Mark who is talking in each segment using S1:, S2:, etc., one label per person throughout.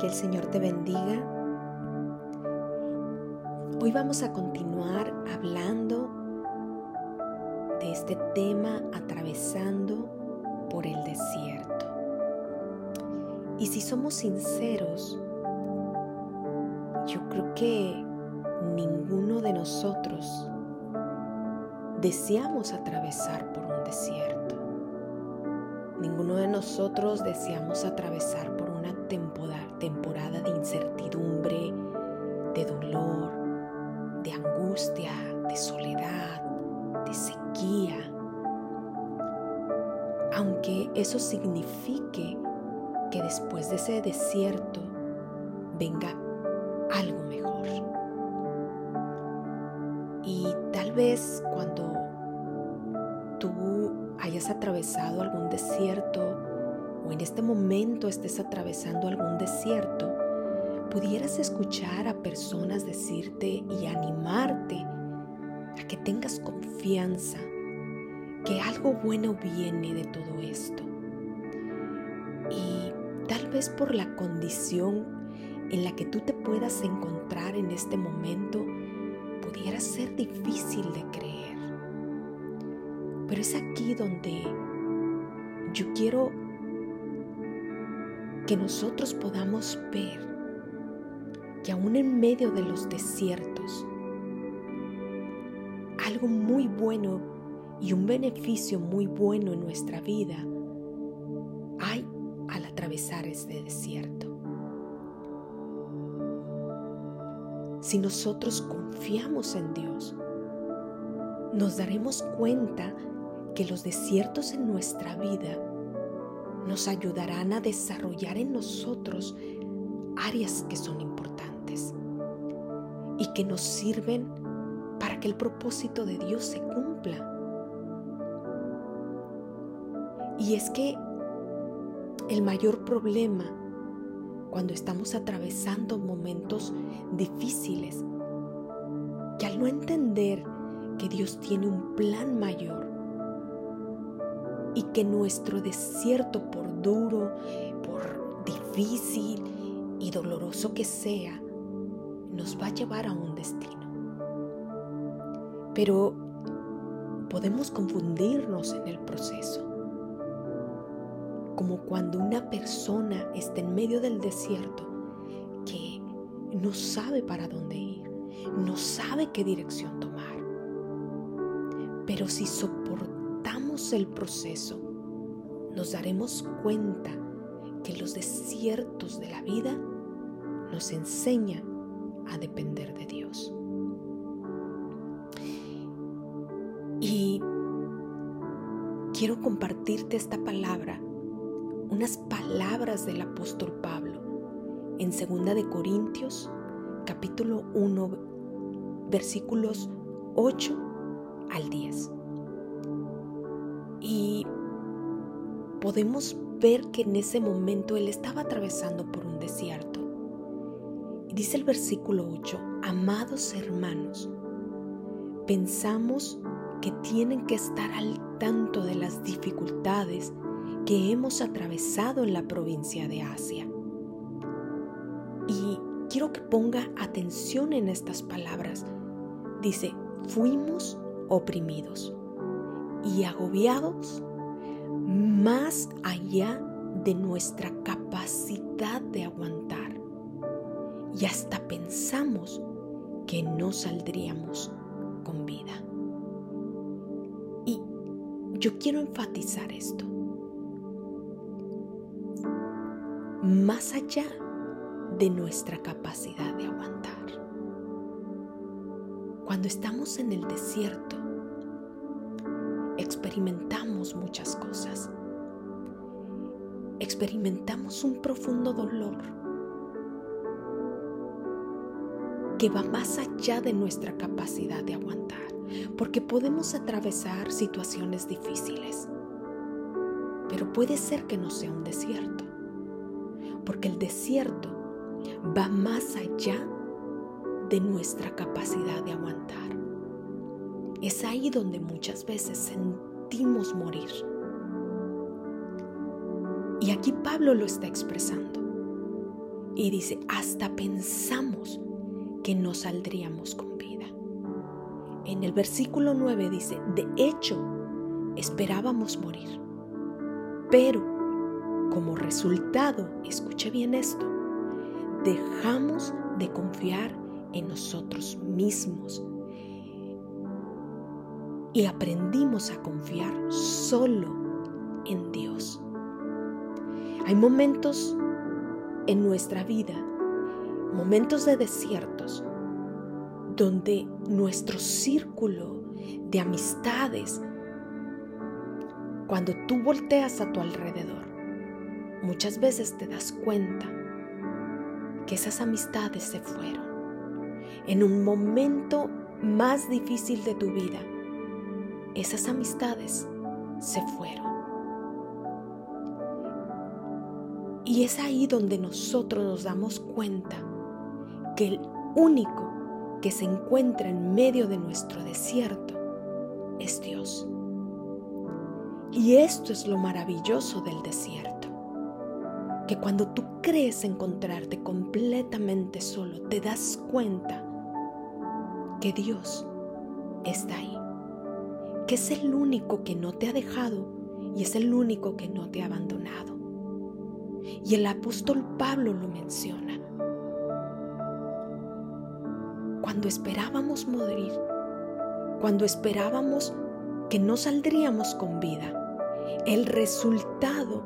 S1: Que el Señor te bendiga. Hoy vamos a continuar hablando de este tema atravesando por el desierto. Y si somos sinceros, yo creo que ninguno de nosotros deseamos atravesar por un desierto. Ninguno de nosotros deseamos atravesar por temporada de incertidumbre, de dolor, de angustia, de soledad, de sequía. Aunque eso signifique que después de ese desierto venga algo mejor. Y tal vez cuando tú hayas atravesado algún desierto o en este momento estés atravesando algún desierto, pudieras escuchar a personas decirte y animarte a que tengas confianza, que algo bueno viene de todo esto. Y tal vez por la condición en la que tú te puedas encontrar en este momento, pudiera ser difícil de creer. Pero es aquí donde yo quiero que nosotros podamos ver que aún en medio de los desiertos, algo muy bueno y un beneficio muy bueno en nuestra vida hay al atravesar este desierto. Si nosotros confiamos en Dios, nos daremos cuenta que los desiertos en nuestra vida nos ayudarán a desarrollar en nosotros áreas que son importantes y que nos sirven para que el propósito de Dios se cumpla. Y es que el mayor problema cuando estamos atravesando momentos difíciles, que al no entender que Dios tiene un plan mayor y que nuestro desierto, por duro, por difícil y doloroso que sea, nos va a llevar a un destino. Pero podemos confundirnos en el proceso como cuando una persona está en medio del desierto que no sabe para dónde ir, no sabe qué dirección tomar. Pero si soportamos el proceso, nos daremos cuenta que los desiertos de la vida nos enseñan a depender de Dios. Y quiero compartirte esta palabra unas palabras del apóstol Pablo en 2 de Corintios capítulo 1 versículos 8 al 10. Y podemos ver que en ese momento él estaba atravesando por un desierto. Dice el versículo 8, amados hermanos, pensamos que tienen que estar al tanto de las dificultades que hemos atravesado en la provincia de Asia. Y quiero que ponga atención en estas palabras. Dice, fuimos oprimidos y agobiados más allá de nuestra capacidad de aguantar. Y hasta pensamos que no saldríamos con vida. Y yo quiero enfatizar esto. más allá de nuestra capacidad de aguantar. Cuando estamos en el desierto, experimentamos muchas cosas. Experimentamos un profundo dolor que va más allá de nuestra capacidad de aguantar, porque podemos atravesar situaciones difíciles, pero puede ser que no sea un desierto porque el desierto va más allá de nuestra capacidad de aguantar. Es ahí donde muchas veces sentimos morir. Y aquí Pablo lo está expresando. Y dice, hasta pensamos que no saldríamos con vida. En el versículo 9 dice, de hecho, esperábamos morir. Pero, como resultado, escuche bien esto, dejamos de confiar en nosotros mismos y aprendimos a confiar solo en Dios. Hay momentos en nuestra vida, momentos de desiertos, donde nuestro círculo de amistades, cuando tú volteas a tu alrededor, muchas veces te das cuenta que esas amistades se fueron. En un momento más difícil de tu vida, esas amistades se fueron. Y es ahí donde nosotros nos damos cuenta que el único que se encuentra en medio de nuestro desierto es Dios. Y esto es lo maravilloso del desierto, que cuando tú crees encontrarte completamente solo, te das cuenta que Dios está ahí, que es el único que no te ha dejado y es el único que no te ha abandonado. Y el apóstol Pablo lo menciona. Cuando esperábamos morir, cuando esperábamos que no saldríamos con vida, el resultado,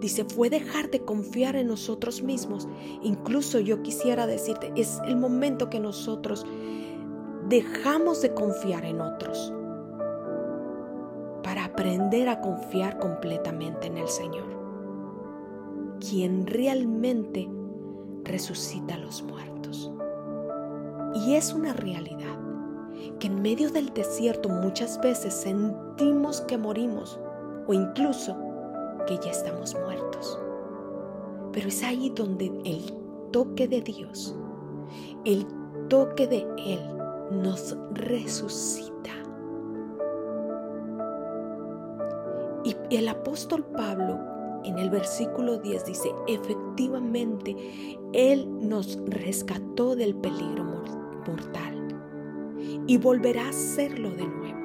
S1: dice, fue dejar de confiar en nosotros mismos. Incluso yo quisiera decirte, es el momento que nosotros dejamos de confiar en otros aprender a confiar completamente en el Señor quien realmente resucita a los muertos. Y es una realidad que en medio del desierto muchas veces sentimos que morimos o incluso que ya estamos muertos. Pero es ahí donde el toque de Dios, el toque de Él nos resucita. Y el apóstol Pablo en el versículo 10 dice, efectivamente, Él nos rescató del peligro mortal y volverá a hacerlo de nuevo.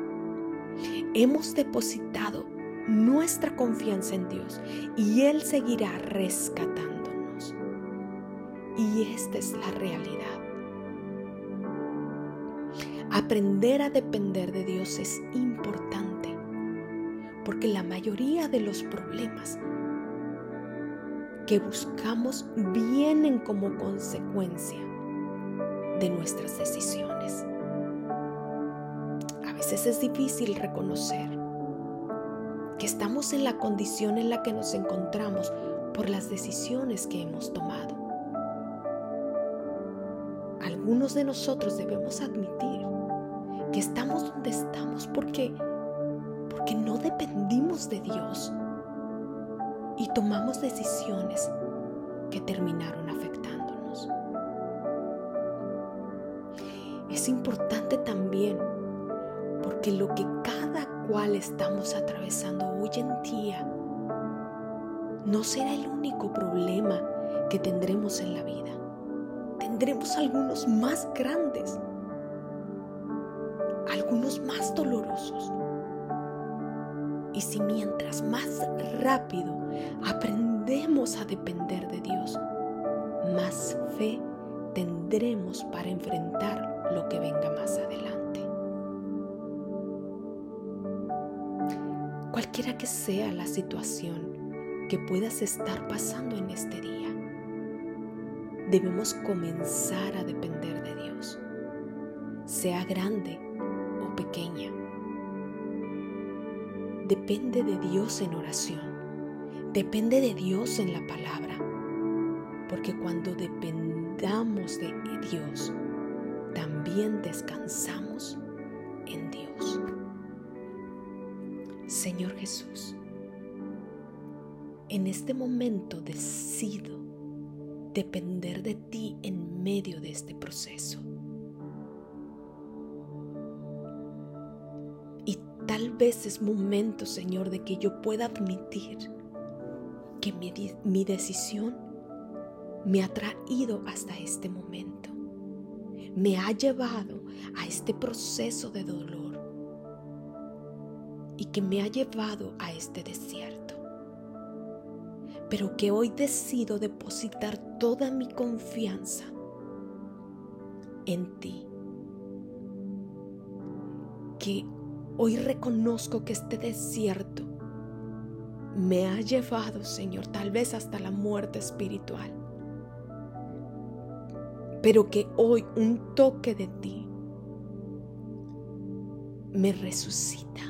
S1: Hemos depositado nuestra confianza en Dios y Él seguirá rescatándonos. Y esta es la realidad. Aprender a depender de Dios es importante porque la mayoría de los problemas que buscamos vienen como consecuencia de nuestras decisiones. A veces es difícil reconocer que estamos en la condición en la que nos encontramos por las decisiones que hemos tomado. Algunos de nosotros debemos admitir que estamos donde estamos porque porque no dependimos de Dios y tomamos decisiones que terminaron afectándonos. Es importante también porque lo que cada cual estamos atravesando hoy en día no será el único problema que tendremos en la vida. Tendremos algunos más grandes, si mientras más rápido aprendemos a depender de Dios, más fe tendremos para enfrentar lo que venga más adelante. Cualquiera que sea la situación que puedas estar pasando en este día, debemos comenzar a depender de Dios, sea grande o pequeña. Depende de Dios en oración Depende de Dios en la palabra, porque cuando dependamos de Dios, también descansamos en Dios. Señor Jesús, en este momento decido depender de ti en medio de este proceso. Tal vez es momento, Señor, de que yo pueda admitir que mi, decisión me ha traído hasta este momento. Me ha llevado a este proceso de dolor y que me ha llevado a este desierto. Pero que hoy decido depositar toda mi confianza en ti. Que hoy reconozco que este desierto me ha llevado, Señor, tal vez hasta la muerte espiritual. Pero que hoy un toque de ti me resucita,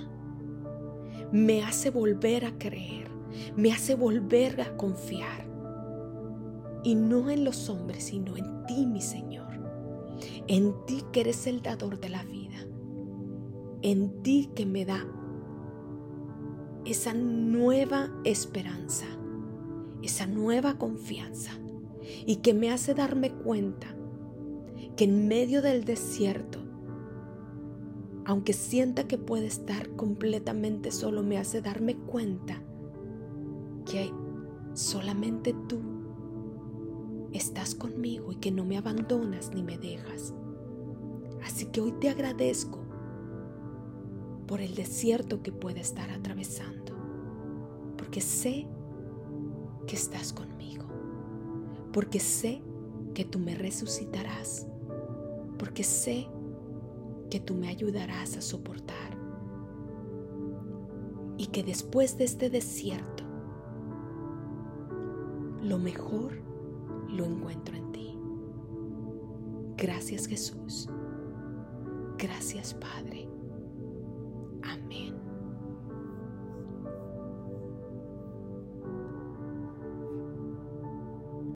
S1: me hace volver a creer, me hace volver a confiar. Y no en los hombres, sino en ti, mi Señor. En ti que eres el dador de la vida. En ti que me da esa nueva esperanza, esa nueva confianza y que me hace darme cuenta que en medio del desierto, aunque sienta que puede estar completamente solo, me hace darme cuenta que solamente tú estás conmigo y que no me abandonas ni me dejas. Así que hoy te agradezco por el desierto que puede estar atravesando, porque sé que estás conmigo, porque sé que tú me resucitarás, porque sé que tú me ayudarás a soportar y que después de este desierto, lo mejor lo encuentro en ti. Gracias Jesús. Gracias Padre.